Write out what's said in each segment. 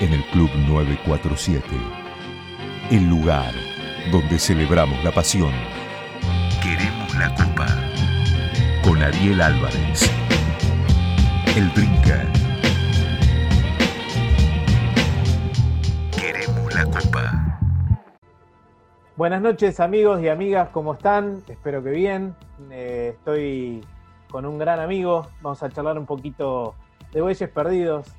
en el Club 947. El lugar donde celebramos la pasión. Queremos la copa. Con Ariel Álvarez. El Brinca. Queremos la copa. Buenas noches amigos y amigas, ¿cómo están? Espero que bien. Eh, estoy con un gran amigo. Vamos a charlar un poquito de bueyes perdidos.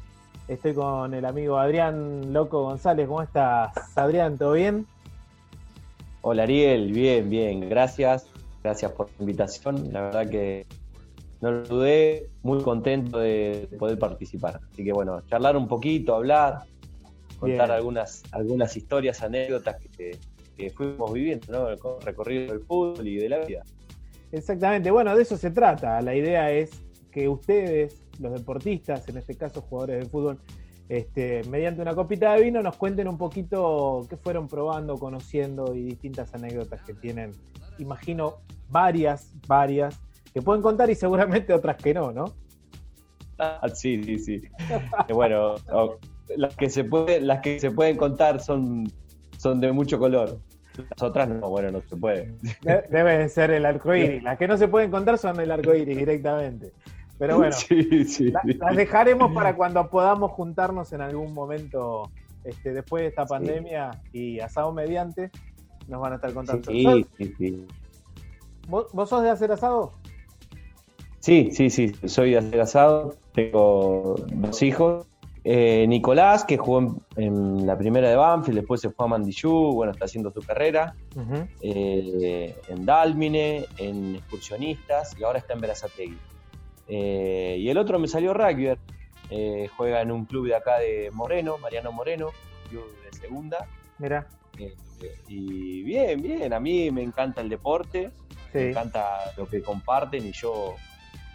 Estoy con el amigo Adrián Loco González. ¿Cómo estás, Adrián? ¿Todo bien? Hola Ariel, bien, bien, gracias. Gracias por la invitación. La verdad que no lo dudé, muy contento de poder participar. Así que bueno, charlar un poquito, hablar, contar algunas, algunas historias, anécdotas que, que fuimos viviendo, ¿no? El recorrido del fútbol y de la vida. Exactamente, bueno, de eso se trata. La idea es que ustedes, los deportistas, en este caso jugadores de fútbol, este, mediante una copita de vino nos cuenten un poquito qué fueron probando, conociendo y distintas anécdotas que tienen. Imagino varias, varias, que pueden contar y seguramente otras que no, ¿no? Ah, sí, sí, sí. Eh, bueno, las que se puede, las que se pueden contar son, son de mucho color. Las otras no, bueno, no se puede. Debe ser el arco iris. Las que no se pueden contar son el arco iris directamente. Pero bueno, las dejaremos para cuando podamos juntarnos en algún momento este, después de esta pandemia y asado mediante, nos van a estar contando. Sí, sí, sí. ¿Vos, sos de hacer asado? Sí, sí, sí, soy de hacer asado. Tengo dos hijos. Eh, Nicolás, que jugó en, la primera de Banfield, después se fue a Mandillú, bueno, está haciendo su carrera. Eh, en Dálmine, en Excursionistas y ahora está en Verazategui. Eh, y el otro me salió rugby, eh, juega en un club de acá de Moreno, Mariano Moreno, club de segunda. Mira. Eh, y bien, bien, a mí me encanta el deporte, me encanta lo que comparten y yo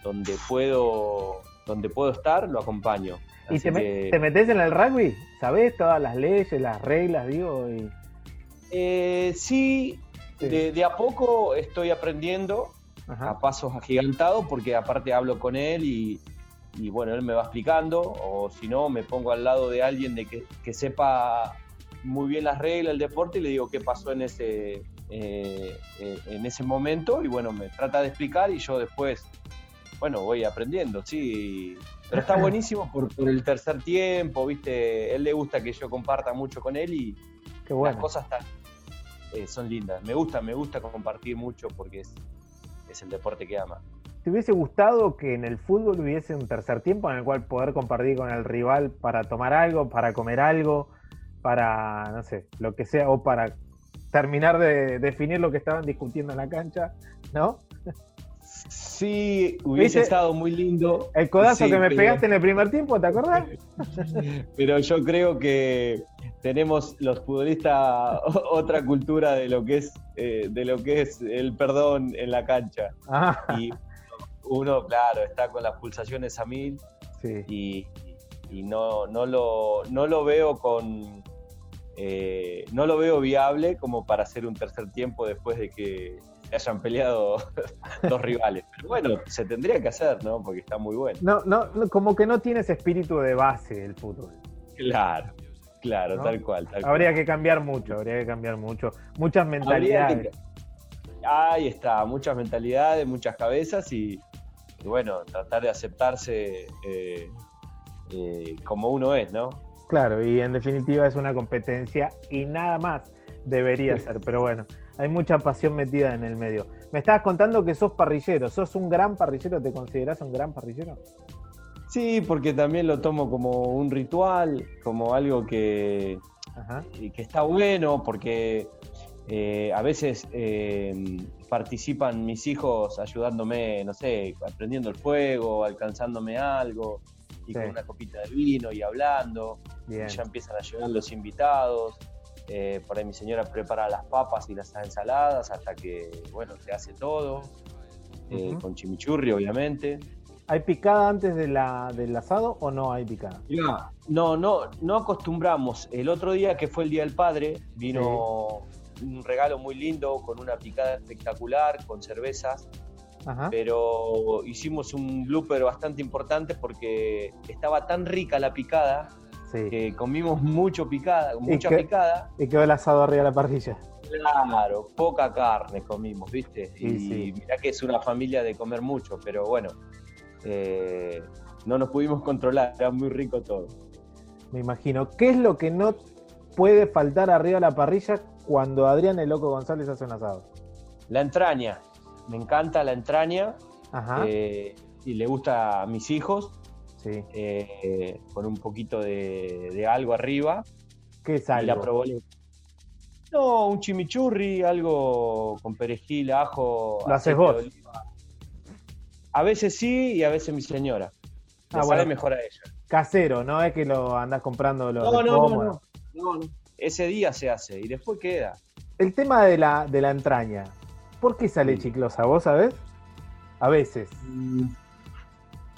donde puedo, donde puedo estar lo acompaño. ¿Y te, metes en el rugby? ¿Sabés todas las leyes, las reglas, digo? sí, de, a poco estoy aprendiendo a pasos agigantados, porque aparte hablo con él y, bueno, él me va explicando, o si no, me pongo al lado de alguien de que, sepa muy bien las reglas del deporte y le digo qué pasó en ese, eh, eh, en ese momento y bueno, me trata de explicar y yo después, bueno, voy aprendiendo, sí. Pero está buenísimo por, el tercer tiempo, ¿viste? Él le gusta que yo comparta mucho con él y las cosas están, eh, son lindas. Me gusta, me gusta compartir mucho porque es, el deporte que ama. ¿Te hubiese gustado que en el fútbol hubiese un tercer tiempo en el cual poder compartir con el rival para tomar algo, para comer algo, para, no sé, lo que sea, o para terminar de definir lo que estaban discutiendo en la cancha, ¿no? Sí, hubiese estado muy lindo. El codazo que me pegaste en el primer tiempo, ¿te acordás? pero yo creo que tenemos los futbolistas otra cultura de lo que es eh, de lo que es el perdón en la cancha. Ah. Y uno, claro, está con las pulsaciones a mil y, no, no, lo, no lo veo con eh, no lo veo viable como para hacer un tercer tiempo después de que hayan peleado dos rivales. Pero bueno, se tendría que hacer, ¿no? Porque está muy bueno. No, no, como que no tiene ese espíritu de base el fútbol. Claro. Claro, tal cual. habría que cambiar mucho, habría que cambiar mucho. Muchas mentalidades. Ahí está, muchas mentalidades, muchas cabezas y, bueno, tratar de aceptarse eh, eh, como uno es, ¿no? Claro, y en definitiva es una competencia y nada más debería ser, pero bueno, hay mucha pasión metida en el medio. Me estabas contando que sos parrillero, ¿sos un gran parrillero? ¿Te considerás un gran parrillero? Sí, porque también lo tomo como un ritual, como algo que, que está bueno, porque eh, a veces eh, participan mis hijos ayudándome, no sé, aprendiendo el fuego, alcanzándome algo, y con una copita de vino y hablando. Y ya empiezan a llegar los invitados. Eh, por ahí mi señora prepara las papas y las ensaladas hasta que, bueno, se hace todo. Con chimichurri, obviamente. ¿Hay picada antes de la, del asado o no hay picada? No, no, no acostumbramos. El otro día que fue el Día del Padre, vino un regalo muy lindo con una picada espectacular, con cervezas. Pero hicimos un blooper bastante importante porque estaba tan rica la picada que comimos mucho picada, mucha picada. Y quedó el asado arriba de la parrilla. Claro, poca carne comimos, ¿viste? y mirá que es una familia de comer mucho, pero bueno, eh, no nos pudimos controlar, era muy rico todo. Me imagino. ¿Qué es lo que no puede faltar arriba de la parrilla cuando Adrián el Loco González hace un asado? La entraña. Me encanta la entraña. Eh, y le gusta a mis hijos. Sí. Eh, con un poquito de, algo arriba. ¿Qué es algo? la No, un chimichurri, algo con perejil, ajo. ¿Lo haces vos? A veces sí y a veces mi señora. Ah, sale mejor a ella. Casero, no es que lo andás comprando los no, no, no, no, Ese día se hace y después queda. El tema de la, de la entraña, ¿por qué sale chiclosa? ¿Vos sabés? A veces. Mm.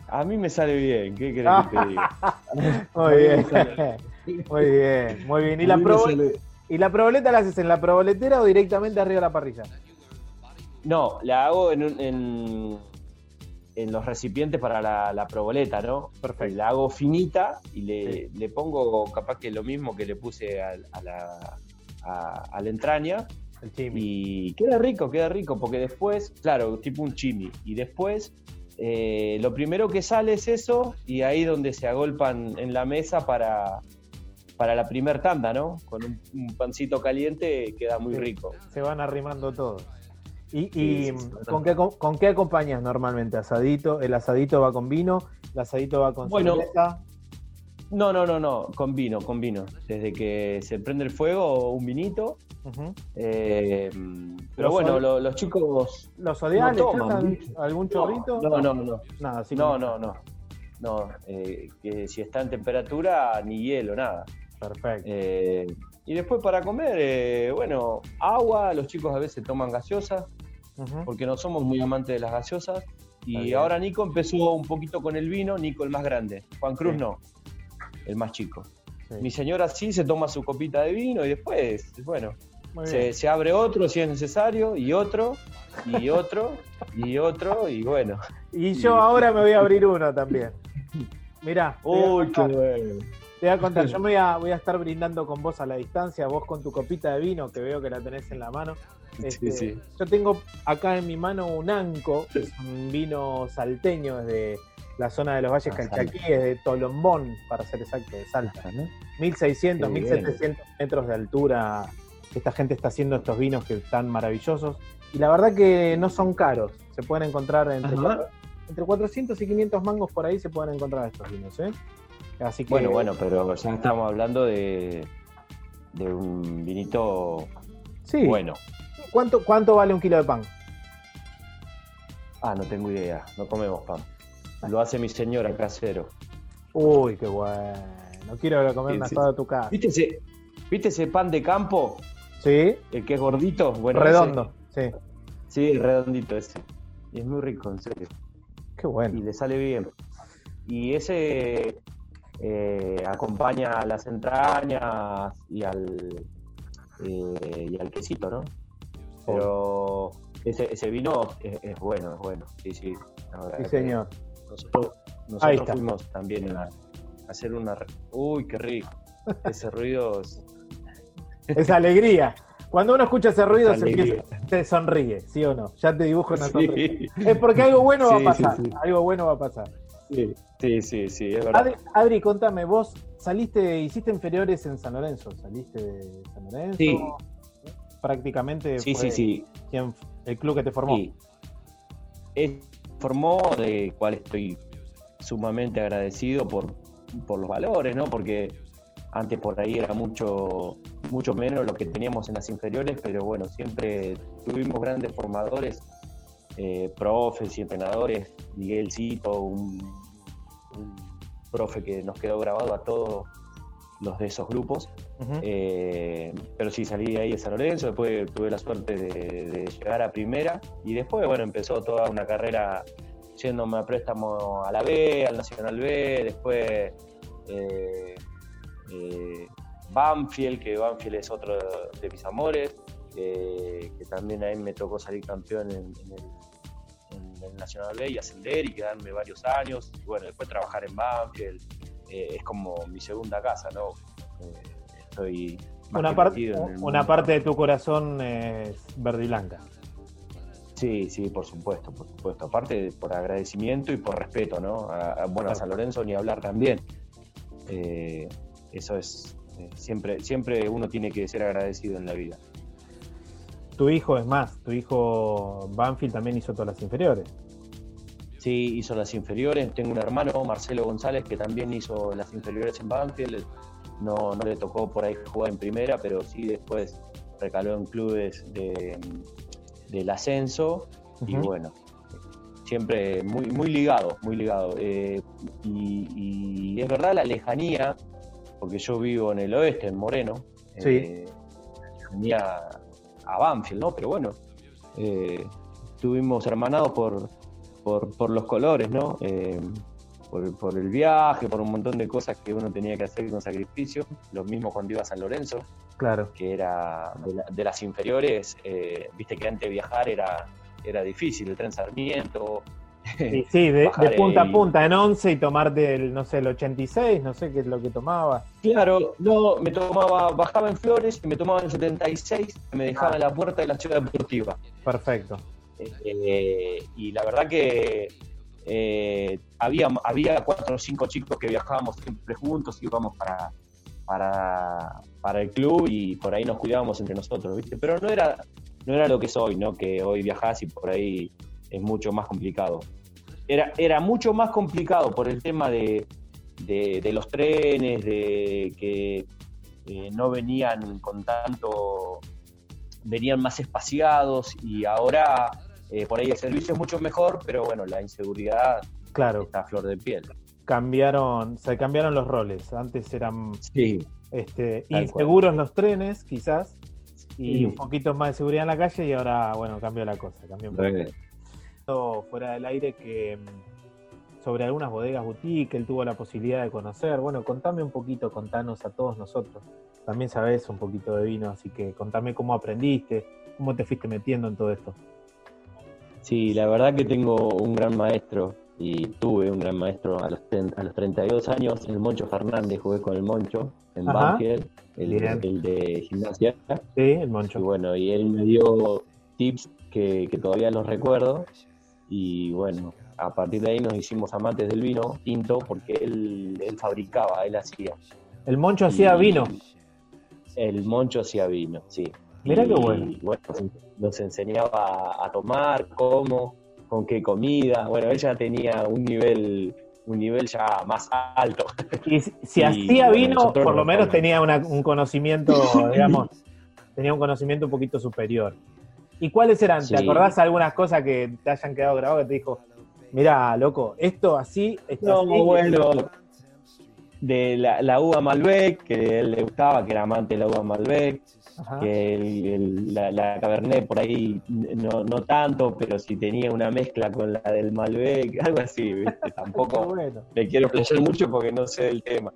A mí me sale bien, ¿qué querés que te diga? muy bien. muy bien, muy bien. ¿Y la, ¿Y la proboleta la haces en la proboletera o directamente arriba de la parrilla? No, la hago en, en, los recipientes para la, la, proboleta, ¿no? Perfecto. La hago finita y le, pongo capaz que lo mismo que le puse a, la, a, la entraña. Y queda rico, queda rico, porque después, claro, tipo un chimi. Y después eh, lo primero que sale es eso y ahí donde se agolpan en la mesa para, para la primer tanda, ¿no? Con un, pancito caliente queda muy rico. Se van arrimando todos. ¿Y, ¿con, qué, con, qué, acompañas normalmente? ¿Asadito? ¿El asadito va con vino? ¿El asadito va con bueno, No, no, no, no, con vino, con vino. Desde que se prende el fuego, un vinito eh, pero bueno, los chicos. ¿Los odian? algún chorrito? No, no, no. Nada, no, no, no. No, eh, que si está en temperatura, ni hielo, nada. Perfecto. Eh, y después para comer, bueno, agua, los chicos a veces toman gaseosas, porque no somos muy amantes de las gaseosas. Y ahora Nico empezó un poquito con el vino, Nico el más grande, Juan Cruz no, el más chico. Mi señora sí se toma su copita de vino y después, bueno, se, abre otro si es necesario, y otro, y otro, y otro, y bueno. Y yo ahora me voy a abrir uno también. Mirá. Uy, qué bueno. Te voy a contar, yo me voy a, voy a, estar brindando con vos a la distancia, vos con tu copita de vino, que veo que la tenés en la mano. Este, yo tengo acá en mi mano un anco, es un vino salteño desde la zona de los Valles ah, es de Tolombón, para ser exacto, de Salta. ¿no? 1600, 1700 metros de altura esta gente está haciendo estos vinos que están maravillosos. Y la verdad que no son caros. Se pueden encontrar entre, entre 400 y 500 mangos por ahí se pueden encontrar estos vinos. ¿eh? Así que, bueno, bueno, pero ya estamos hablando de, de un vinito sí. bueno. ¿Cuánto, ¿Cuánto vale un kilo de pan? Ah, no tengo idea. No comemos pan. Lo hace mi señora casero. Uy, qué bueno. No quiero comer una asado de tu casa. ¿Viste ese, ¿Viste ese pan de campo? Sí. El que es gordito, bueno. Redondo, sí. Sí, redondito ese. Y es muy rico, en serio. Qué bueno. Y le sale bien. Y ese eh, acompaña a las entrañas y al, eh, y al quesito, ¿no? Pero ese, ese vino es, bueno, es bueno. Sí, sí. Sí, señor. Nosotros, nosotros fuimos también a hacer una. Uy, qué rico. Ese ruido esa alegría. Cuando uno escucha ese ruido se, sonríe, ¿sí o no? Ya te dibujo una sonrisa. Es porque algo bueno va a pasar. algo bueno va a pasar. Sí, sí, sí, es verdad. Adri, contame, vos saliste, hiciste inferiores en San Lorenzo, saliste de San Lorenzo. Sí. Prácticamente sí, sí, sí. el club que te formó. Sí. formó, de cual estoy sumamente agradecido por, por los valores, ¿no? Porque antes por ahí era mucho, mucho menos lo que teníamos en las inferiores, pero bueno, siempre tuvimos grandes formadores, eh, profes y entrenadores. Miguel Cito, un, profe que nos quedó grabado a todos los de esos grupos. Eh, pero sí, salí de ahí de San Lorenzo, después tuve la suerte de, llegar a primera y después, bueno, empezó toda una carrera yéndome a préstamo a la B, al Nacional B, después eh, Banfield, que Banfield es otro de mis amores, que también a mí me tocó salir campeón en, el, Nacional B y ascender y quedarme varios años. Y bueno, después trabajar en Banfield es como mi segunda casa, ¿no? estoy una, parte una parte de tu corazón es verde y blanca. Sí, sí, por supuesto, por supuesto. Aparte por agradecimiento y por respeto, ¿no? bueno, a San Lorenzo ni hablar también. Eh, eso es, eh, siempre, siempre uno tiene que ser agradecido en la vida. Tu hijo, es más, tu hijo Banfield también hizo todas las inferiores. Sí, hizo las inferiores. Tengo un hermano, Marcelo González, que también hizo las inferiores en Banfield no, no le tocó por ahí jugar en primera, pero sí después recaló en clubes del ascenso y bueno, siempre muy, muy ligado, muy ligado. Eh, y, es verdad la lejanía, porque yo vivo en el oeste, en Moreno, sí. Eh, lejanía a Banfield, ¿no? Pero bueno, eh, estuvimos hermanados por, por, por, los colores, ¿no? Eh, por, el viaje, por un montón de cosas que uno tenía que hacer con sacrificio. Lo mismo cuando iba a San Lorenzo, claro. que era de, las inferiores, eh, viste que antes viajar era, era difícil, el tren Sarmiento. Sí, de, punta a punta, en 11 y tomarte el, no sé, el 86, no sé qué es lo que tomaba. Claro, no, me tomaba, bajaba en Flores y me tomaba en 76, me dejaba en la puerta de la ciudad deportiva. Perfecto. Eh, y la verdad que eh, había, había cuatro o cinco chicos que viajábamos siempre juntos, íbamos para, para, para el club y por ahí nos cuidábamos entre nosotros, ¿viste? Pero no era, no era lo que es hoy, ¿no? Que hoy viajás y por ahí es mucho más complicado. Era, era mucho más complicado por el tema de, de, los trenes, de que eh, no venían con tanto, venían más espaciados y ahora eh, por ahí el servicio es mucho mejor, pero bueno, la inseguridad claro. está a flor de piel. Cambiaron, se cambiaron los roles. Antes eran este, inseguros los trenes, quizás, y un poquito más de seguridad en la calle, y ahora, bueno, cambió la cosa. Cambió un Fuera del aire que mm, sobre algunas bodegas boutique, él tuvo la posibilidad de conocer. Bueno, contame un poquito, contanos a todos nosotros. También sabes un poquito de vino, así que contame cómo aprendiste, cómo te fuiste metiendo en todo esto. Sí, la verdad que tengo un gran maestro y tuve un gran maestro a los, a los 32 años, el Moncho Fernández, jugué con el Moncho en Banfield, el, de gimnasia. Sí, el Moncho. Y bueno, y él me dio tips que, todavía los recuerdo y bueno, a partir de ahí nos hicimos amantes del vino tinto porque él, él fabricaba, él hacía. ¿El Moncho hacía vino? El Moncho hacía vino, sí. Mira qué bueno. bueno. Nos enseñaba a tomar, cómo, con qué comida. Bueno, ella tenía un nivel un nivel ya más alto. Y si, hacía vino, por lo menos tenía un conocimiento, digamos, tenía un conocimiento un poquito superior. ¿Y cuáles eran? ¿Te acordás algunas cosas que te hayan quedado grabadas que te dijo, mira, loco, esto así, esto no, así? bueno, de la, la uva Malbec, que a él le gustaba, que era amante de la uva Malbec, que la, Cabernet por ahí no, no, tanto, pero si tenía una mezcla con la del Malbec, algo así, ¿viste? Tampoco le quiero playar mucho porque no sé del tema.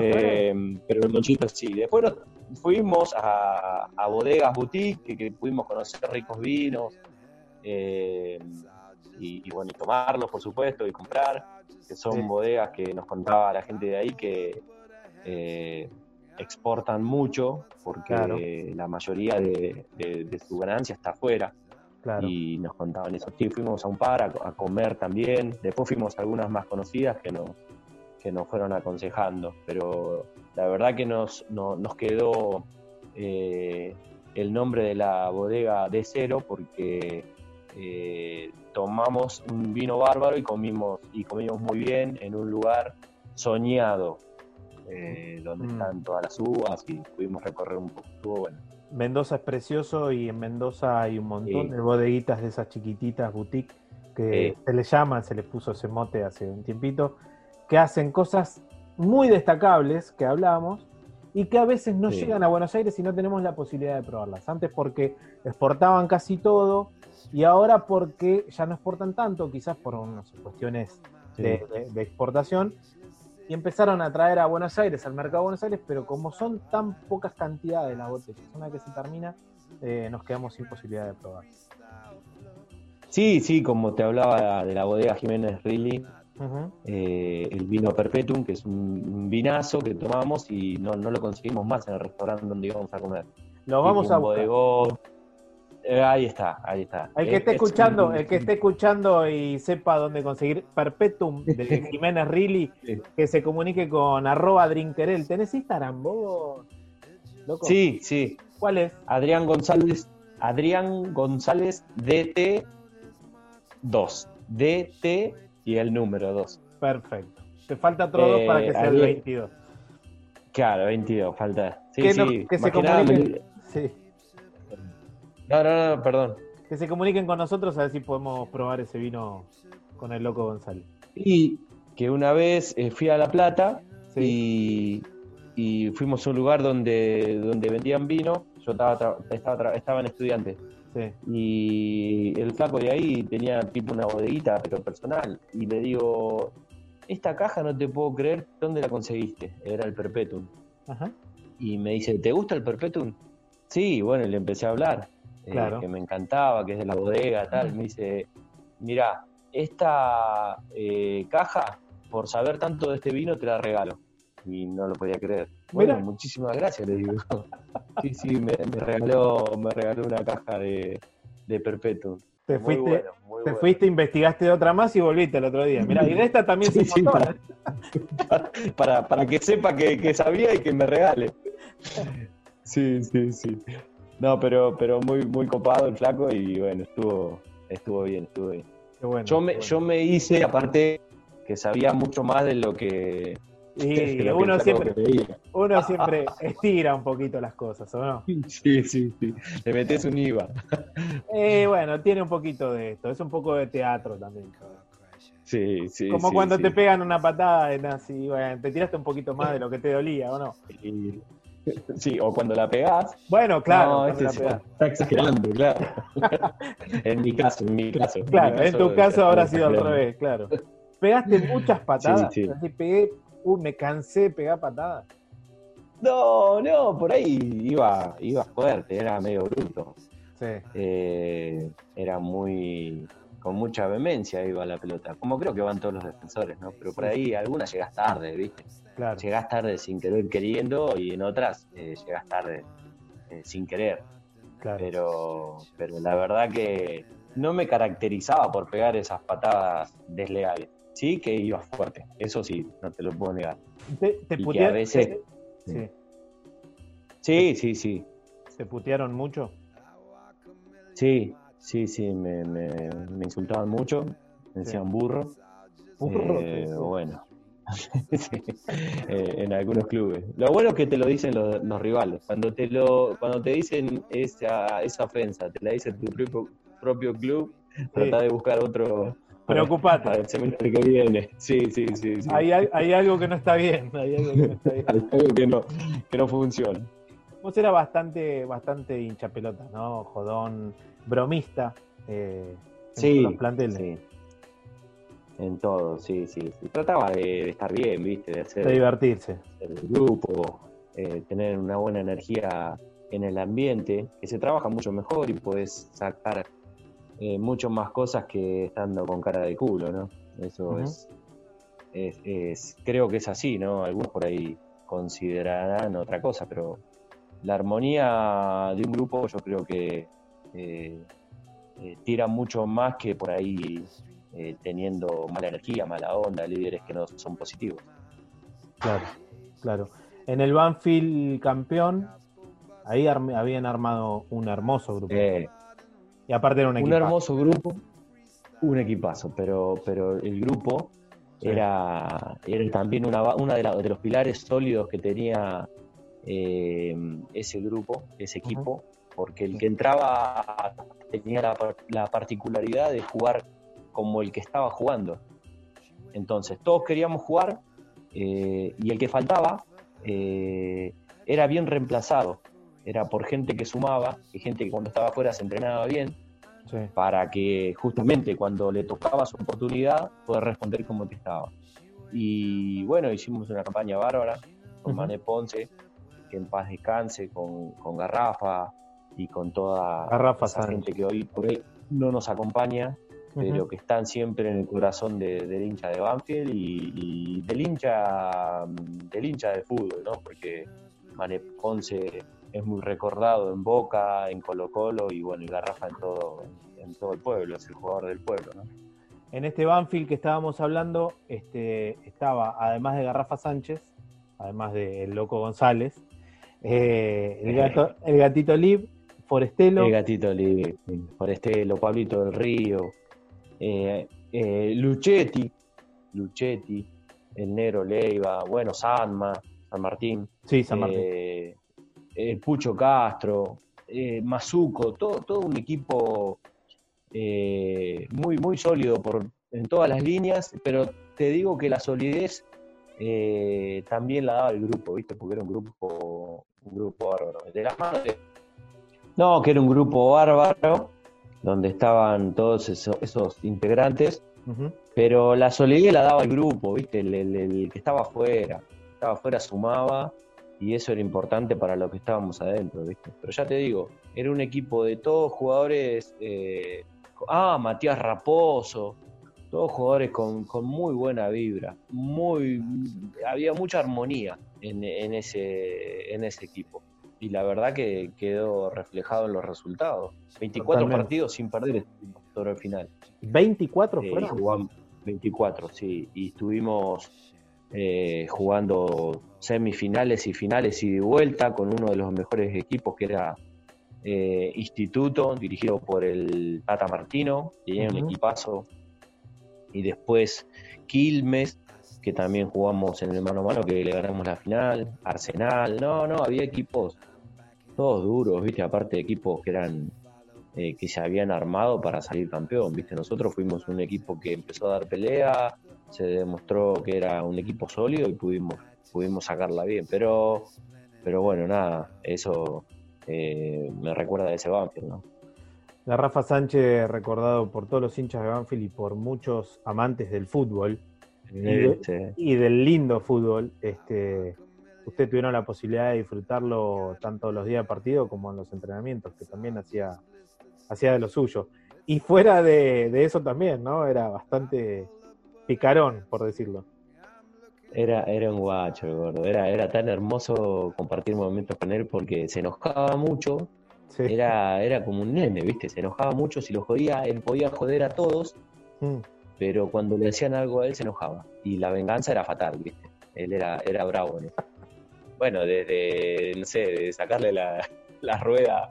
Eh, pero el monchito sí. Después fuimos a, bodegas boutique, que, pudimos conocer ricos vinos, eh, y, bueno, y tomarlos, por supuesto, y comprar, que son bodegas que nos contaba la gente de ahí que... Eh, exportan mucho porque la mayoría de, su ganancia está afuera. Y nos contaban eso. Sí, fuimos a un par a, comer también. Después fuimos a algunas más conocidas que nos, que nos fueron aconsejando. Pero la verdad que nos, nos quedó eh, el nombre de la bodega de cero porque eh, tomamos un vino bárbaro y comimos, y comimos muy bien en un lugar soñado eh, donde mm. están todas las uvas y pudimos recorrer un poco. bueno. Mendoza es precioso y en Mendoza hay un montón de bodeguitas de esas chiquititas boutique que se les llaman, se les puso ese mote hace un tiempito, que hacen cosas muy destacables que hablamos y que a veces no llegan a Buenos Aires y no tenemos la posibilidad de probarlas. Antes porque exportaban casi todo y ahora porque ya no exportan tanto, quizás por unas cuestiones de, exportación, y empezaron a traer a Buenos Aires, al mercado de Buenos Aires, pero como son tan pocas cantidades las botellas, una que se termina, eh, nos quedamos sin posibilidad de probar. Sí, sí, como te hablaba de la bodega Jiménez Rilly, eh, el vino Perpetuum, que es un, vinazo que tomamos y no, lo conseguimos más en el restaurante donde íbamos a comer. Lo vamos a buscar. Eh, ahí está, ahí está. El que esté escuchando, el que esté escuchando y sepa dónde conseguir Perpetuum de Jiménez Rilly, que se comunique con arroba drinkerel. ¿Tenés Instagram vos? Sí, sí. ¿Cuál es? Adrián González, Adrián González DT 2. DT y el número 2. Perfecto. Te falta otro 2 para que sea el 22. Claro, 22, falta. Sí, sí. que se comunique. Sí. No, no, no, perdón. Que se comuniquen con nosotros a ver si podemos probar ese vino con el loco González. Y que una vez eh, fui a La Plata y, fuimos a un lugar donde, donde vendían vino. Yo estaba, estaba, estaba en estudiantes. Sí. Y el flaco de ahí tenía tipo una bodeguita, pero personal. Y le digo, esta caja no te puedo creer, ¿dónde la conseguiste? Era el Perpetuum. Ajá. Y me dice, ¿te gusta el Perpetuum? Sí, bueno, y le empecé a hablar. Eh, que me encantaba, que es de la bodega, tal. Me dice, mira, esta eh, caja, por saber tanto de este vino, te la regalo. Y no lo podía creer. Bueno, muchísimas gracias, le digo. sí, sí, me, regaló, me regaló una caja de, de Perpetuum. Te fuiste, te fuiste, investigaste otra más y volviste el otro día. Mira, y de esta también se sí, para, para, que sepa que, que sabía y que me regale. Sí, sí, sí. No, pero, pero muy, muy copado el flaco y bueno, estuvo, estuvo bien, estuvo bien. yo, me, yo me hice, aparte, que sabía mucho más de lo que. Y uno, siempre, uno siempre estira un poquito las cosas, ¿o no? Sí, sí, sí. Le metes un IVA. Eh, bueno, tiene un poquito de esto. Es un poco de teatro también. Sí, sí. Como cuando te pegan una patada en así, bueno, te tiraste un poquito más de lo que te dolía, ¿o no? Sí. Sí, o cuando la pegás. Bueno, claro. Este está exagerando, claro. en mi caso, en mi caso. Claro, en, tu caso habrá sido al revés, claro. Pegaste muchas patadas. Sí, sí. pegué, uh, me cansé de pegar patadas. No, no, por ahí iba, iba fuerte, era medio bruto. Sí. Eh, era muy, con mucha vehemencia iba la pelota, como creo que van todos los defensores, ¿no? Pero por ahí algunas llegas tarde, ¿viste? Claro. Llegás tarde sin querer queriendo y en otras eh, llegas tarde eh, sin querer. Claro. Pero, pero la verdad que no me caracterizaba por pegar esas patadas desleales. Sí que iba fuerte, eso sí, no te lo puedo negar. ¿Te, te a veces... Sí. sí, sí, sí. ¿Se putearon mucho? Sí, Sí, sí, me, insultaban mucho, me decían burro. Burro. Eh, bueno, eh, en algunos clubes. Lo bueno es que te lo dicen los, rivales. Cuando te lo, cuando te dicen esa, esa ofensa, te la dice tu propio, propio club, trata de buscar otro. Preocupate. Para el semestre que viene. Sí, sí, sí. sí. Hay, hay, algo que no está bien. Hay algo que no está bien. hay algo que no, que no funciona. Vos eras bastante, bastante hincha pelota, ¿no? Jodón, bromista eh, en los planteles. Sí. En todo, sí, sí. Trataba de, estar bien, ¿viste? De, hacer, de divertirse. El grupo, eh, tener una buena energía en el ambiente, que se trabaja mucho mejor y puedes sacar eh, mucho más cosas que estando con cara de culo, ¿no? Eso es, es, creo que es así, ¿no? Algunos por ahí considerarán otra cosa, pero la armonía de un grupo yo creo que eh, eh, tira mucho más que por ahí eh, teniendo mala energía, mala onda, líderes que no son positivos. Claro, claro. En el Banfield campeón, ahí habían armado un hermoso grupo. Y aparte era un equipazo. Un hermoso grupo, un equipazo, pero, pero el grupo era, era también una, una de, de, los pilares sólidos que tenía ese grupo, ese equipo porque el que entraba tenía la, particularidad de jugar como el que estaba jugando. Entonces, todos queríamos jugar eh, y el que faltaba eh, era bien reemplazado. Era por gente que sumaba, y gente que cuando estaba afuera se entrenaba bien, para que justamente cuando le tocaba su oportunidad poder responder como que estaba. Y bueno, hicimos una campaña bárbara con Mané Ponce, que en paz descanse, con, con Garrafa, y con toda Rafa esa gente que hoy por hoy no nos acompaña, pero que están siempre en el corazón del hincha de Banfield y, del hincha del hincha de fútbol, ¿no? Porque Mane Ponce es muy recordado en Boca, en Colo Colo y bueno, y Garrafa en todo, en todo el pueblo, es el jugador del pueblo, ¿no? En este Banfield que estábamos hablando, este, estaba, además de Garrafa Sánchez, además del Loco González, eh, el, gato, el gatito Lib, Forestelo. El gatito Lib, Forestelo, Pablito del Río, eh, eh, Luchetti, Luchetti, el Negro Leiva, bueno, Sanma, San Martín. Sí, San Martín. El Pucho Castro, Mazuco, todo, todo un equipo eh, muy, muy sólido por, en todas las líneas, pero te digo que la solidez eh, también la daba el grupo, ¿viste? Porque era un grupo, un grupo bárbaro. De las manos No, que era un grupo bárbaro, donde estaban todos esos, integrantes, pero la solidez la daba el grupo, ¿viste? El, que estaba afuera, estaba afuera sumaba y eso era importante para lo que estábamos adentro, ¿viste? Pero ya te digo, era un equipo de todos jugadores eh, ah, Matías Raposo, todos jugadores con, muy buena vibra, muy, había mucha armonía en, ese, en ese equipo. Y la verdad que quedó reflejado en los resultados. 24 partidos sin perder sobre el final. ¿24 eh, fueron? 24, sí. Y estuvimos eh, jugando semifinales y finales y de vuelta con uno de los mejores equipos que era eh, instituto, dirigido por el Tata Martino, tenía un equipazo. Y después Quilmes, que también jugamos en el mano a mano, que le ganamos la final. Arsenal, no, no, había equipos todos duros, viste, aparte de equipos que eran eh, que se habían armado para salir campeón, viste. Nosotros fuimos un equipo que empezó a dar pelea, se demostró que era un equipo sólido y pudimos, pudimos sacarla bien. Pero, pero bueno, nada, eso eh, me recuerda de ese Banfield, ¿no? La Rafa Sánchez, recordado por todos los hinchas de Banfield y por muchos amantes del fútbol y, del lindo fútbol, este, usted tuvieron la posibilidad de disfrutarlo tanto los días de partido como en los entrenamientos, que también hacía, hacía de lo suyo. Y fuera de, de eso también, ¿no? Era bastante picarón, por decirlo. Era, era un guacho el gordo, era, era tan hermoso compartir momentos con él porque se enojaba mucho, era, era como un nene, ¿viste? Se enojaba mucho, si lo jodía, él podía joder a todos, mm. pero cuando le hacían algo a él se enojaba. Y la venganza era fatal, ¿viste? Él era, era bravo Bueno, desde, no sé, de sacarle la, rueda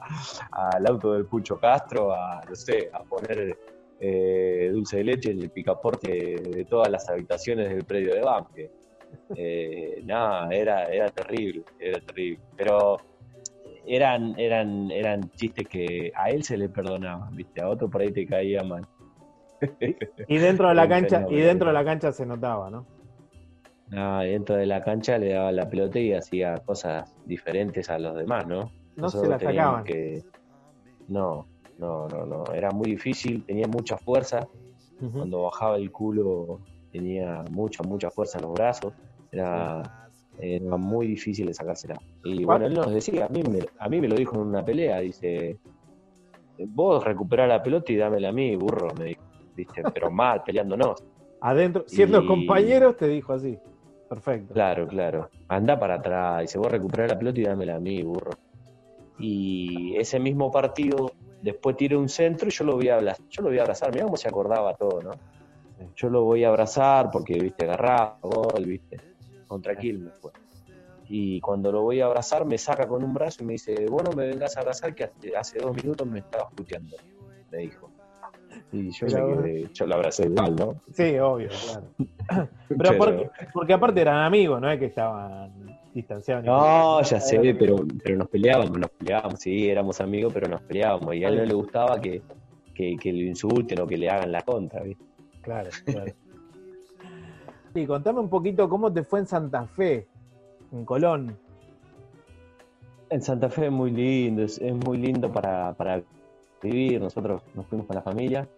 al auto del Pucho Castro, a, no sé, a poner eh, dulce de leche en el picaporte de todas las habitaciones del predio de Banque. Eh, nada, era, era terrible, era terrible. Pero eran, eran, eran chistes que a él se le perdonaban, ¿viste? A otro por ahí te caía mal. Y dentro de la cancha, y dentro de la cancha se notaba, ¿no? No, dentro de la cancha le daba la pelota y hacía cosas diferentes a los demás, ¿no? No se la sacaban. No, no, no, no. Era muy difícil, tenía mucha fuerza. Cuando bajaba el culo tenía mucha, mucha fuerza en los brazos, era, muy difícil de sacársela. Y bueno, él nos decía, a mí, me, a mí me lo dijo en una pelea, dice, vos recuperá la pelota y dámela a mí, burro, me dijo, pero mal, peleándonos. Adentro, siendo compañeros, te dijo así. Perfecto. Claro, claro. Anda para atrás, dice, vos recuperá la pelota y dámela a mí, burro. Y ese mismo partido, después tiré un centro y yo lo voy a abrazar, yo lo voy a abrazar, mirá cómo se acordaba todo, ¿no? yo lo voy a abrazar porque, viste, agarrado, gol, viste, contra Quilmes fue. Y cuando lo voy a abrazar, me saca con un brazo y me dice, vos no me vengas a abrazar que hace dos minutos me estabas puteando, me dijo. Y yo, yo lo abracé igual, ¿no? Sí, obvio, claro. pero, porque, porque, aparte eran amigos, no es que estaban distanciados. No, ya sé, pero, pero nos peleábamos, nos peleábamos, sí, éramos amigos, pero nos peleábamos. Y a él no le gustaba que, que, que lo insulten o que le hagan la contra, ¿viste? Claro, claro. Y contame un poquito cómo te fue en Santa Fe, en Colón. En Santa Fe es muy lindo, es, muy lindo para, vivir. Nosotros nos fuimos con la familia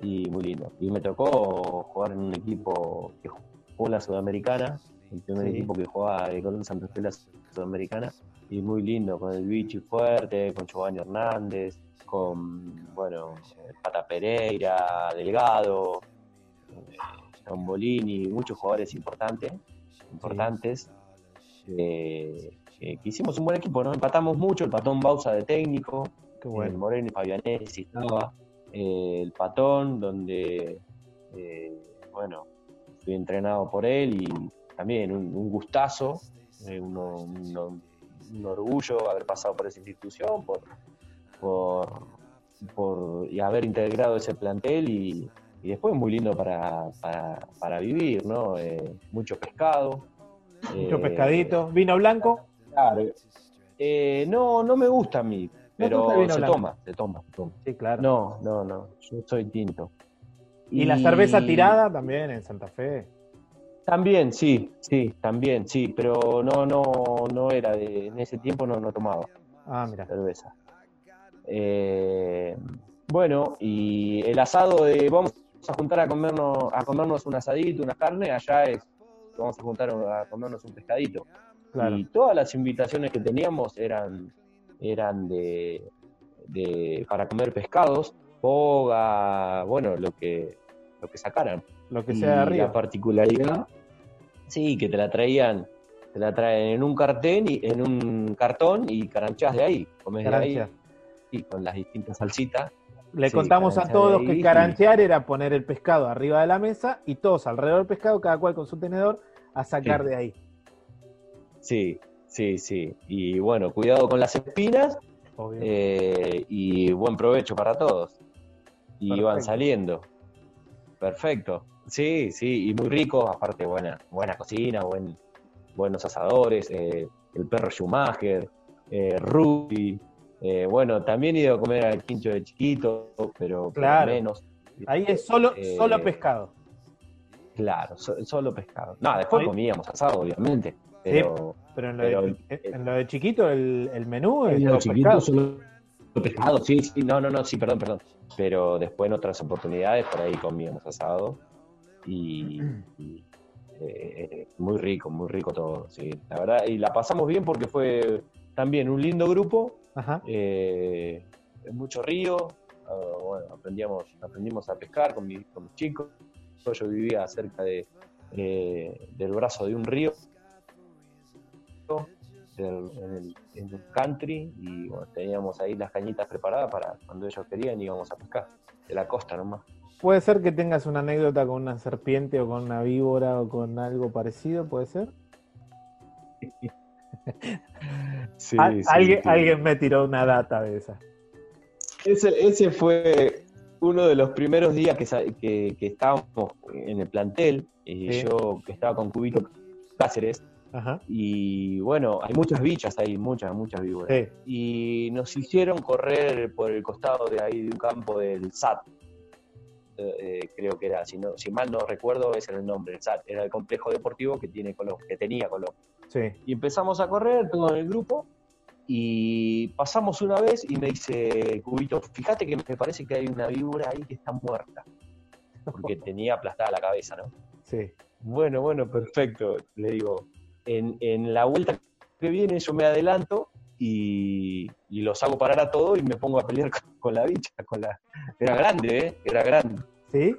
y muy lindo. Y me tocó jugar en un equipo que jugó la Sudamericana el primer equipo que jugaba con Santa Fe la Sudamericana, y muy lindo, con el Vichy fuerte, con Giovanni Hernández, con, bueno, Pata Pereira, Delgado, Tombolini, muchos jugadores importantes, importantes. Eh, que hicimos un buen equipo, ¿no? Empatamos mucho, el patón Bausa de técnico, el Moreno y Fabianesi estaba, eh, el patón, donde, eh, bueno, fui entrenado por él y también un, gustazo, un, orgullo haber pasado por esa institución, por, por, y haber integrado ese plantel y, después muy lindo para, para, vivir, ¿no? mucho pescado, mucho pescadito. ¿Vino blanco? Claro. Eh, no, no me gusta a mí, pero se toma, se toma, Sí, claro. No, no, no, yo soy tinto. ¿Y, la cerveza tirada también en Santa Fe? También, sí, sí, también, sí, pero no, no, no era de, en ese tiempo no, no tomaba ah, mira. cerveza. Eh, bueno, y el asado de vamos a juntar a comernos, a comernos un asadito, una carne, allá es vamos a juntar a comernos un pescadito. Y todas las invitaciones que teníamos eran, eran de, para comer pescados, boga, bueno, lo que, lo que sacaran. Lo que sea de arriba. La particularidad, sí, que te la traían, te la traen en un cartén y en un cartón y caranchás de ahí, comes de ahí, y con las distintas salsitas. Le contamos a todos que caranchear era poner el pescado arriba de la mesa y todos alrededor del pescado, cada cual con su tenedor, a sacar de ahí. Sí, sí, sí. Y bueno, cuidado con las espinas eh, y buen provecho para todos. Y van saliendo. Perfecto. Sí, sí, y muy rico, aparte buena, buena cocina, buen, buenos asadores, eh, el perro Schumacher, eh, Ruby, eh, bueno, también he ido a comer al quincho de chiquito, pero, menos. Ahí es solo, solo pescado. Claro, solo pescado. No, después comíamos asado, obviamente. Pero, pero, en, lo de, chiquito el, menú es solo chiquito, Solo pescado, sí, sí, no, no, no, sí, perdón, perdón. Pero después en otras oportunidades por ahí comíamos asado y, eh, muy rico, muy rico todo, sí, la verdad. Y la pasamos bien porque fue también un lindo grupo, eh, mucho río, ah, bueno, aprendíamos, aprendimos a pescar con, con mis chicos yo vivía cerca de, eh, del brazo de un río, en, el, country, y teníamos ahí las cañitas preparadas para cuando ellos querían íbamos a pescar, de la costa nomás. ¿Puede ser que tengas una anécdota con una serpiente o con una víbora o con algo parecido? ¿Puede ser? sí, ¿Alguien, alguien me tiró una data de esa. Ese, ese fue uno de los primeros días que, que, estábamos en el plantel, y yo que estaba con Cubito Cáceres, y bueno, hay muchas bichas ahí, muchas, muchas víboras. Y nos hicieron correr por el costado de ahí de un campo del SAT. Eh, creo que era, si, no, si mal no recuerdo, ese era el nombre, el SAT, era el complejo deportivo que, tiene Colón, que tenía Colón. Y empezamos a correr todo en el grupo y pasamos una vez y me dice, Cubito, fíjate que me parece que hay una víbora ahí que está muerta. Porque tenía aplastada la cabeza, ¿no? Sí. Bueno, bueno, perfecto. Le digo, en, en la vuelta que viene yo me adelanto y, y, los hago parar a todos y me pongo a pelear con, la bicha. Con la... Era grande, ¿eh? Era grande. ¿Sí?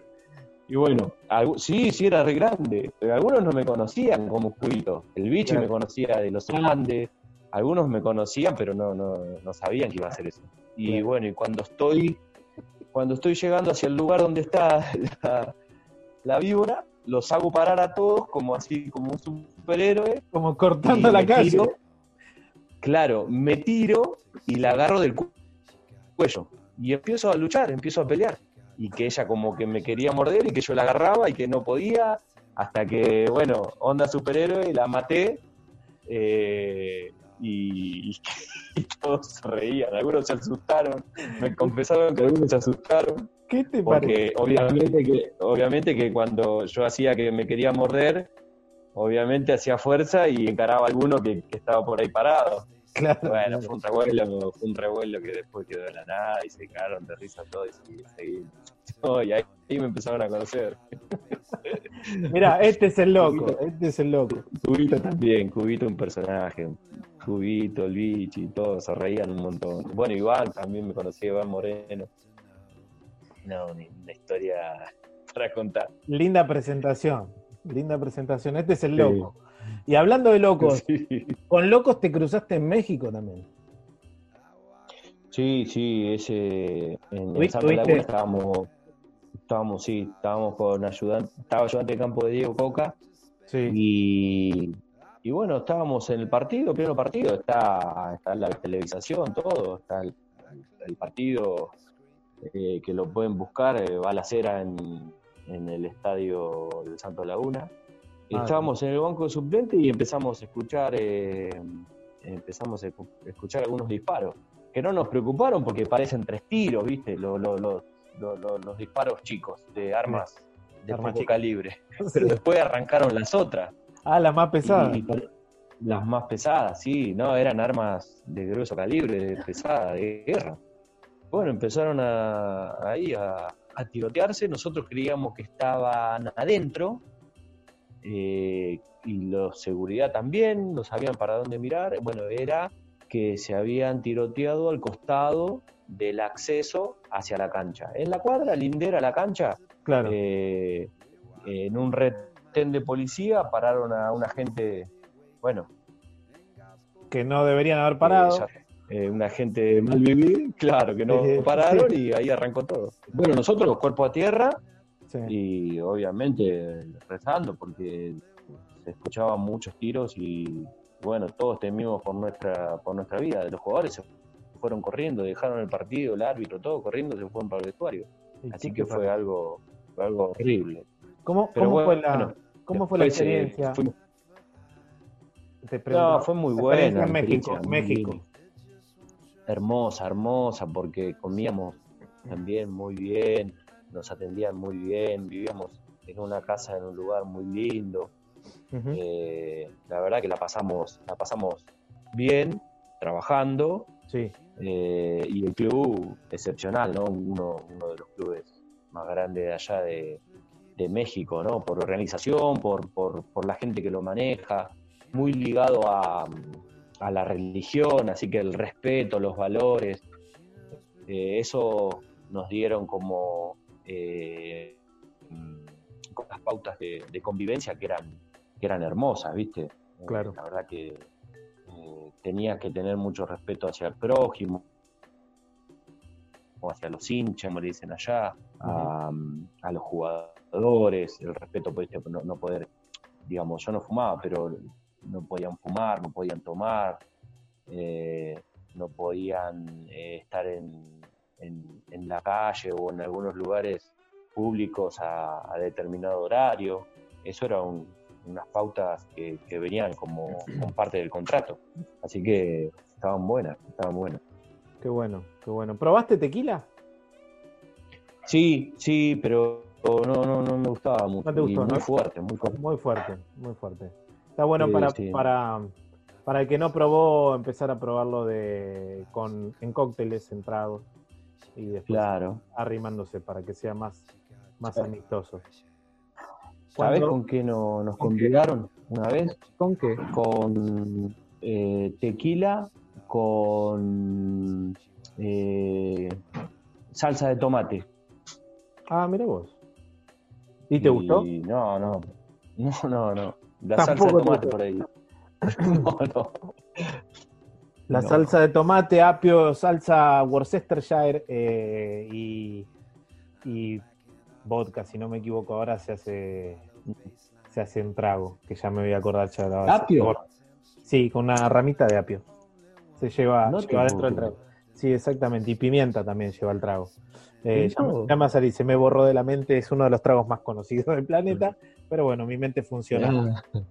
Y bueno, sí, sí, era re grande. Pero algunos no me conocían como Cubito. El bicho me conocía de los Andes algunos me conocían, pero no, no, no sabían que iba a hacer eso. Y bueno, y cuando estoy, cuando estoy llegando hacia el lugar donde está la, víbora, los hago parar a todos como así, como un superhéroe. Como cortando la calle. Claro, me tiro y la agarro del cuello. Y empiezo a luchar, empiezo a pelear. Y que ella como que me quería morder y que yo la agarraba y que no podía. Hasta que, bueno, onda superhéroe, la maté. Eh, y, todos se reían, algunos se asustaron, me confesaron que algunos se asustaron. ¿Qué te porque obviamente que, obviamente que cuando yo hacía que me quería morder, obviamente hacía fuerza y encaraba a alguno que, estaba por ahí parado. Claro, bueno, fue un revuelo, fue un revuelo que después quedó de la nada y se cagaron de risa todos y seguí. y ahí, me empezaron a conocer. Mira, este es el loco, este es el loco. Cubito también, Cubito un personaje, Cubito, el bichi, todos se reían un montón. Bueno, Iván también me conocía, Iván Moreno. No, una historia para contar. Linda presentación, linda presentación. Este es el loco. Y hablando de locos, con locos te cruzaste en México también. Sí, sí, ese en, Santa Laguna estábamos, estábamos, sí, estábamos con ayudante, estaba ayudante de campo de Diego Coca. Sí. Y, y bueno, estábamos en el partido, pleno partido, está, está la televisación, todo, está el, partido eh, que lo pueden buscar, eh, va a la cera en, en el estadio del Santo Laguna. Ah, estábamos en el banco de suplente y empezamos a escuchar eh, empezamos a escuchar algunos disparos que no nos preocuparon porque parecen tres tiros, ¿viste? Los, disparos chicos de armas de poco calibre. Pero después arrancaron las otras. Ah, las más pesadas. las más pesadas, sí, no, eran armas de grueso calibre, de pesada, de guerra. Bueno, empezaron a, ahí a, a tirotearse, nosotros creíamos que estaban adentro, eh, y los seguridad también, no sabían para dónde mirar, bueno, era que se habían tiroteado al costado del acceso hacia la cancha. En la cuadra lindera la cancha, claro. Eh, en un retén de policía pararon a un agente, bueno. Que no deberían haber parado. Eh, un agente mal vivir, claro, que no pararon y ahí arrancó todo. Bueno, nosotros, cuerpo a tierra, y obviamente rezando porque se escuchaban muchos tiros y bueno, todos temimos por nuestra, por nuestra vida. Los jugadores se fueron corriendo, dejaron el partido, el árbitro, todo corriendo, se fueron para el vestuario. Así que fue algo, algo horrible. ¿Cómo, fue la, ¿cómo fue la experiencia? no, fue muy buena. En México, México. Hermosa, hermosa, porque comíamos también muy bien nos atendían muy bien, vivíamos en una casa en un lugar muy lindo. Eh, la verdad que la pasamos, la pasamos bien, trabajando. Sí. Eh, y el club excepcional, ¿no? Uno, de los clubes más grandes de allá de, México, ¿no? Por organización, por, por, la gente que lo maneja, muy ligado a, a la religión, así que el respeto, los valores, eh, eso nos dieron como eh, pautas de, convivencia que eran, que eran hermosas, ¿viste? Eh, claro. la verdad que eh, tenía que tener mucho respeto hacia el prójimo, o hacia los hinchas, como le dicen allá, a, los jugadores, el respeto, pues, no, no poder, digamos, yo no fumaba, pero no podían fumar, no podían tomar, no podían estar en, en, la calle o en algunos lugares públicos a, determinado horario. Eso eran unas pautas que, venían como, parte del contrato. Así que estaban buenas, estaban buenas. Qué bueno, qué bueno. ¿Probaste tequila? Sí, sí, pero no, no, no me gustaba mucho. No te gustó, muy fuerte, muy fuerte. Muy fuerte, muy fuerte. Está bueno para, para, para el que no probó, empezar a probarlo de, con, en cócteles, en tragos y después claro. arrimándose para que sea más, más amistoso. ¿Sabes con qué no, nos convidaron una vez? ¿Con qué? Con eh, tequila, con eh, salsa de tomate. Ah, mira vos. ¿Y te gustó? No, no. No, no, no. La salsa de tomate por ahí. no, no. La salsa de tomate, apio, salsa Worcestershire eh, y, y, vodka, si no me equivoco, ahora se hace se hace en trago, que ya me voy a acordar ya la ¿Apio? Sí, con una ramita de apio. Se lleva, dentro del trago. Sí, exactamente. Y pimienta también lleva el trago. Eh, ya, me, se me borró de la mente, es uno de los tragos más conocidos del planeta, pero bueno, mi mente funciona. Ah.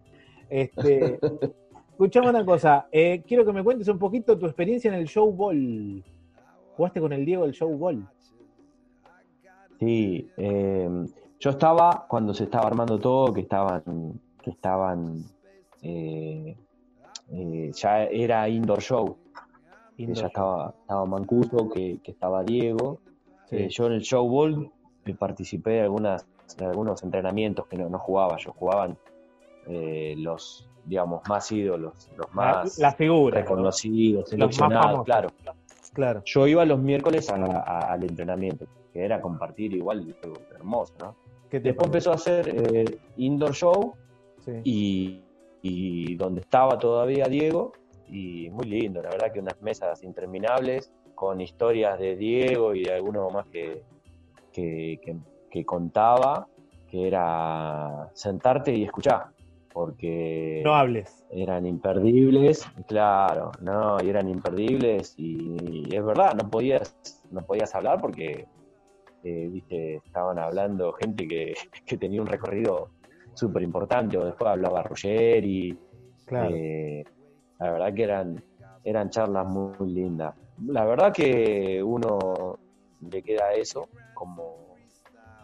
Este, Escuchame una cosa, eh, quiero que me cuentes un poquito tu experiencia en el Show Ball. ¿Jugaste con el Diego el Show Ball? Sí, em, yo estaba cuando se estaba armando todo, que estaban, que estaban, eh, eh, ya era indoor show. ya estaba, estaba Mancuso, que, estaba Diego. yo en el Show Ball participé de algunas algunos entrenamientos que no, no jugaba, yo jugaban eh, los, digamos, más ídolos, los más la, figura, reconocidos, seleccionados, claro. claro. Yo iba los miércoles al entrenamiento, que era compartir igual, hermoso, ¿no? Después empezó a hacer eh, indoor show y, y donde estaba todavía Diego, y muy lindo, la verdad que unas mesas interminables con historias de Diego y de alguno más que, que, contaba, que era sentarte y escuchar, porque no hables. Eran imperdibles, claro, no, y eran imperdibles y, es verdad, no podías, no podías hablar porque eh, viste, estaban hablando gente que, tenía un recorrido súper importante, o después hablaba Ruggeri, claro. Eh, la verdad que eran, eran charlas muy lindas la verdad que uno le queda eso como,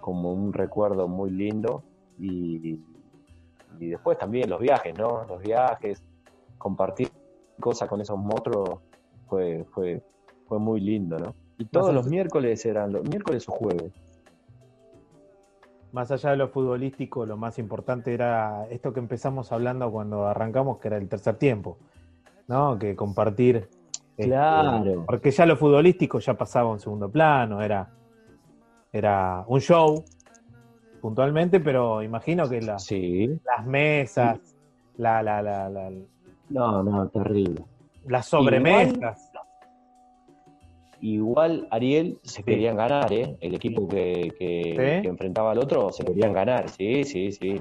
como un recuerdo muy lindo y, y después también los viajes, ¿no? Los viajes, compartir cosas con esos monstruos fue, fue, fue muy lindo, ¿no? Y todos los miércoles eran los miércoles o jueves. Más allá de lo futbolístico, lo más importante era esto que empezamos hablando cuando arrancamos, que era el tercer tiempo, ¿no? Que compartir este, claro. porque ya lo futbolístico ya pasaba a un segundo plano, era, era un show puntualmente, pero imagino que las mesas, la, la, la, la, No, no, terrible. Las sobremesas. Igual, Ariel se querían ganar, ¿eh? El equipo que, que enfrentaba al otro se querían ganar, sí, sí, sí.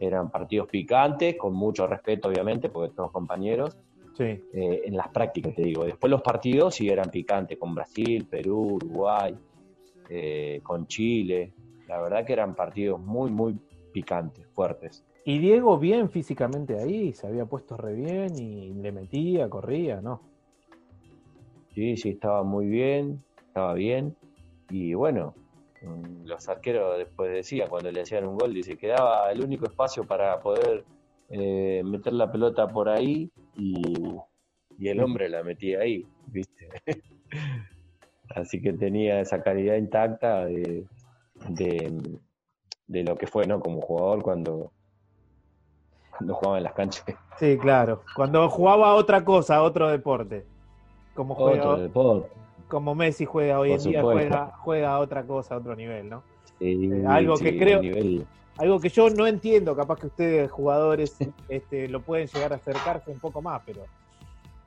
Eran partidos picantes, con mucho respeto, obviamente, porque todos compañeros Sí. Eh, en las prácticas, te digo. Después los partidos sí eran picantes con Brasil, Perú, Uruguay, eh, con Chile. La verdad que eran partidos muy, muy picantes, fuertes. Y Diego bien físicamente ahí, se había puesto re bien y le metía, corría, ¿no? Sí, sí, estaba muy bien, estaba bien. Y bueno, mm, los arqueros después decía, cuando le hacían un gol, dice, quedaba el único espacio para poder eh, meter la pelota por ahí y, el hombre la metía ahí, ¿viste? Así que tenía esa calidad intacta de, de, lo que fue, ¿no? Como jugador cuando, cuando jugaba en las canchas. Sí, claro. Cuando jugaba otra cosa, otro deporte. Como juega, otro deporte. Como Messi juega hoy en día, juega, juega otra cosa, otro nivel, ¿no? Eh, algo que creo algo que yo no entiendo, capaz que ustedes jugadores este, lo pueden llegar a acercarse un poco más, pero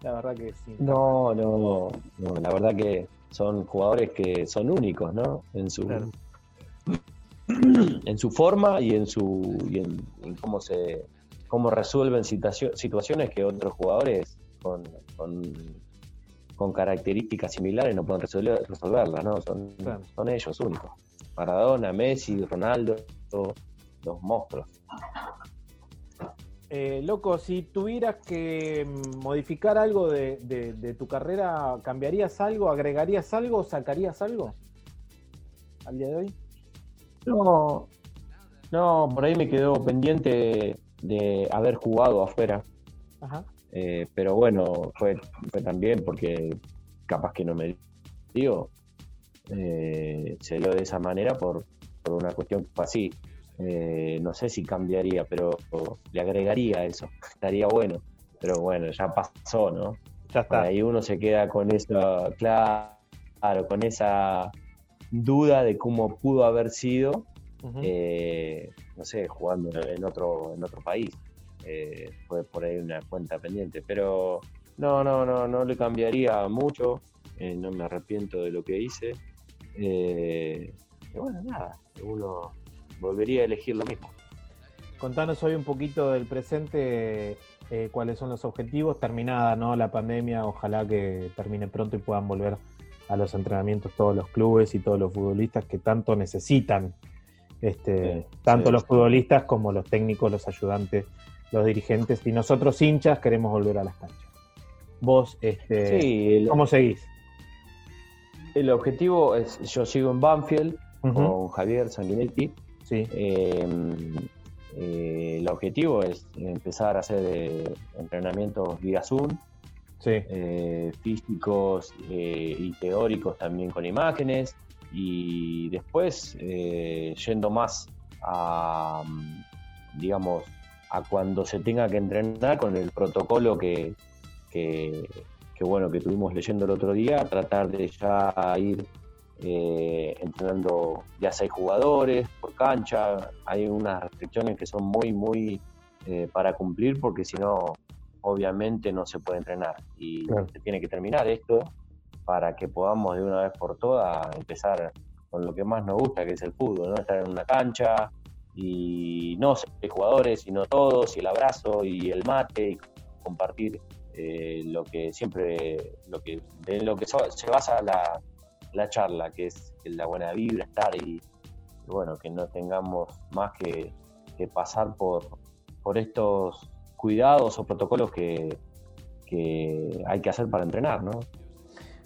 la verdad que sí. No, no, no, la verdad que son jugadores que son únicos, ¿no? En su en su forma y en su y en, cómo se cómo resuelven situaciones que otros jugadores con, con, características similares no pueden resolver, resolverlas, ¿no? Son, son ellos únicos. Maradona, Messi, Ronaldo, los monstruos. Eh, loco, si tuvieras que modificar algo de, tu carrera, ¿cambiarías algo? ¿Agregarías algo? ¿Sacarías algo? ¿Al día de hoy? No, no, por ahí me quedó pendiente de haber jugado afuera. Eh, pero bueno, fue, fue también porque capaz que no me dio. Eh, se dio de esa manera por, por una cuestión así. Eh, no sé si cambiaría, pero le agregaría eso. Estaría bueno. Pero bueno, ya pasó, ¿no? Ya está. Ahí uno se queda con esa, claro, con esa duda de cómo pudo haber sido, eh, no sé, jugando en otro, en otro país. Eh, fue por ahí una cuenta pendiente. Pero no, no, no, no le cambiaría mucho. no me arrepiento de lo que hice. y bueno, nada, uno volvería a elegir lo mismo. Contanos hoy un poquito del presente, eh, cuáles son los objetivos, terminada ¿no? la pandemia, ojalá que termine pronto y puedan volver a los entrenamientos todos los clubes y todos los futbolistas que tanto necesitan, este, tanto los futbolistas como los técnicos, los ayudantes, los dirigentes y nosotros hinchas queremos volver a las canchas. Vos, este, ¿cómo seguís? El objetivo es, yo sigo en Banfield con Javier Sanguinetti, Sí. Em, eh, el objetivo es empezar a hacer eh, entrenamientos vía Zoom, eh, físicos y teóricos también con imágenes, y después yendo más a, digamos, a cuando se tenga que entrenar con el protocolo que, que, bueno, que tuvimos leyendo el otro día, tratar de ya ir eh, entrenando ya seis jugadores por cancha. Hay unas restricciones que son muy, muy eh, para cumplir porque si no, obviamente no se puede entrenar. Y se tiene que terminar esto para que podamos de una vez por todas empezar con lo que más nos gusta, que es el fútbol, ¿no? Estar en una cancha y no ser jugadores, sino todos, y el abrazo y el mate, y compartir eh, lo que siempre, lo que, de lo que se basa la, la charla, que es la buena vibra, estar y, bueno, que no tengamos más que, pasar por, por estos cuidados o protocolos que, que hay que hacer para entrenar, ¿no?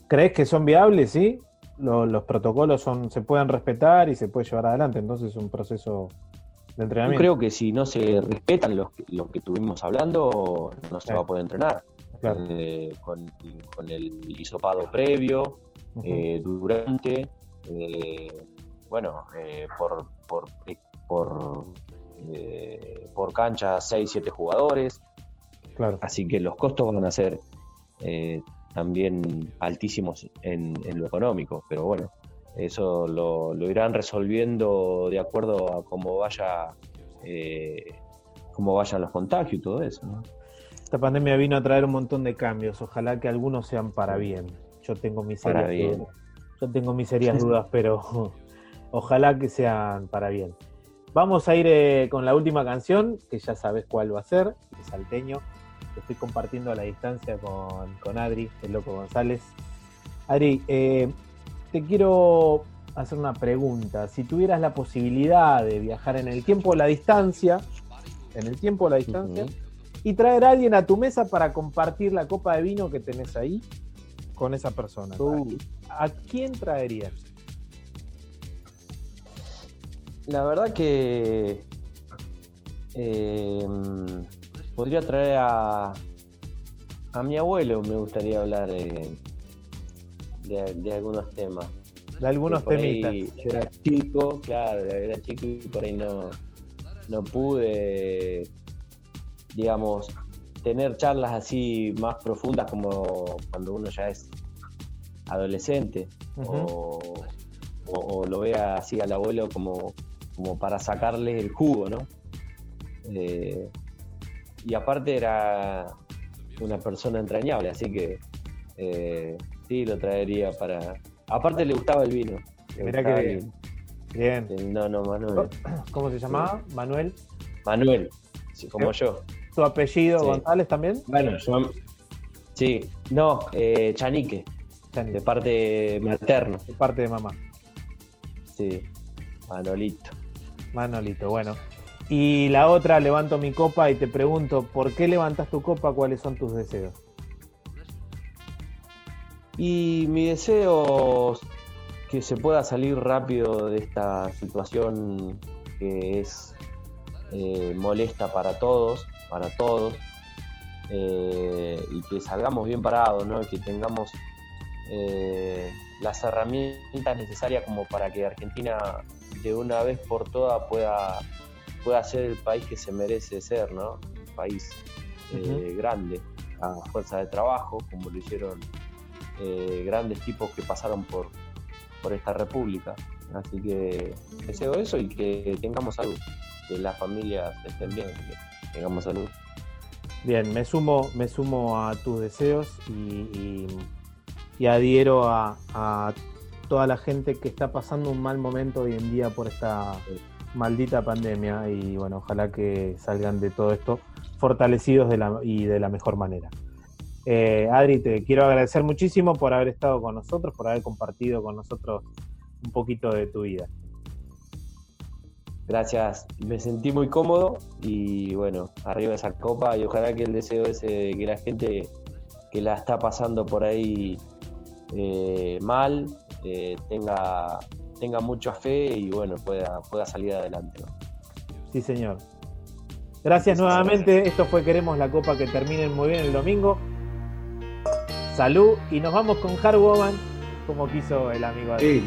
¿Crees que son viables, sí? Los, protocolos son, se pueden respetar y se puede llevar adelante, entonces es un proceso de entrenamiento. Yo creo que si no se respetan lo que, lo que estuvimos hablando, no se va a poder entrenar. Eh, con, con, el hisopado previo, eh, durante, eh, bueno, eh, por, por, por, por cancha 6, 7 jugadores. Claro. Así que los costos van a ser también altísimos en, lo económico, pero bueno, eso lo, irán resolviendo de acuerdo a cómo vaya cómo vayan los contagios y todo eso. Esta pandemia vino a traer un montón de cambios, ojalá que algunos sean para bien. Yo tengo mis serias dudas. Yo tengo mis serias dudas, pero ojalá que sean para bien. Vamos a ir eh, con la última canción, que ya sabes cuál va a ser, es Salteño. Estoy compartiendo a la distancia con, Adri, el loco González. Adri, eh, te quiero hacer una pregunta. Si tuvieras la posibilidad de viajar en el tiempo o la distancia, en el tiempo o la distancia, y traer a alguien a tu mesa para compartir la copa de vino que tenés ahí, con esa persona. ¿A quién traerías? La verdad que em, podría traer a, a mi abuelo, me gustaría hablar de, de, algunos temas. De algunos temitas. era chico, claro, era chico y por ahí no, no pude, digamos, tener charlas así más profundas como cuando uno ya es adolescente o, lo vea así al abuelo como, como para sacarle el jugo, ¿no? Eh, y aparte era una persona entrañable, así que eh, sí lo traería para... Aparte le gustaba el vino. Mira que bien. no, no, Manuel. ¿Cómo se llamaba? Manuel. Manuel, como yo. ¿Tu apellido González también? Bueno, yo, sí, no, eh, Chanique, de parte materno. De parte de mamá. Sí, Manolito. Manolito, bueno. Y la otra, levanto mi copa y te pregunto, ¿por qué levantas tu copa? ¿Cuáles son tus deseos? Y mi deseo es que se pueda salir rápido de esta situación que es eh, molesta para todos, para todos, eh, y que salgamos bien parados, ¿no? que tengamos eh, las herramientas necesarias como para que Argentina de una vez por todas pueda, pueda ser el país que se merece ser, ¿no? Un país eh, grande, a fuerza de trabajo, como lo hicieron grandes tipos que pasaron por, por esta república. Así que deseo eso y que tengamos salud, que las familias estén bien tengamos salud. Bien, me sumo, me sumo a tus deseos y, adhiero a, toda la gente que está pasando un mal momento hoy en día por esta maldita pandemia y bueno, ojalá que salgan de todo esto fortalecidos de la, y de la mejor manera. Eh, Adri, te quiero agradecer muchísimo por haber estado con nosotros, por haber compartido con nosotros un poquito de tu vida. Gracias, me sentí muy cómodo y bueno, arriba esa copa y ojalá que el deseo ese de que la gente que la está pasando por ahí eh, mal eh, tenga, tenga mucha fe y bueno, pueda, pueda salir adelante. Sí, señor. Gracias nuevamente. Esto fue Queremos la Copa que terminen muy bien el domingo. Salud y nos vamos con Hard Woman como quiso el amigo. Sí.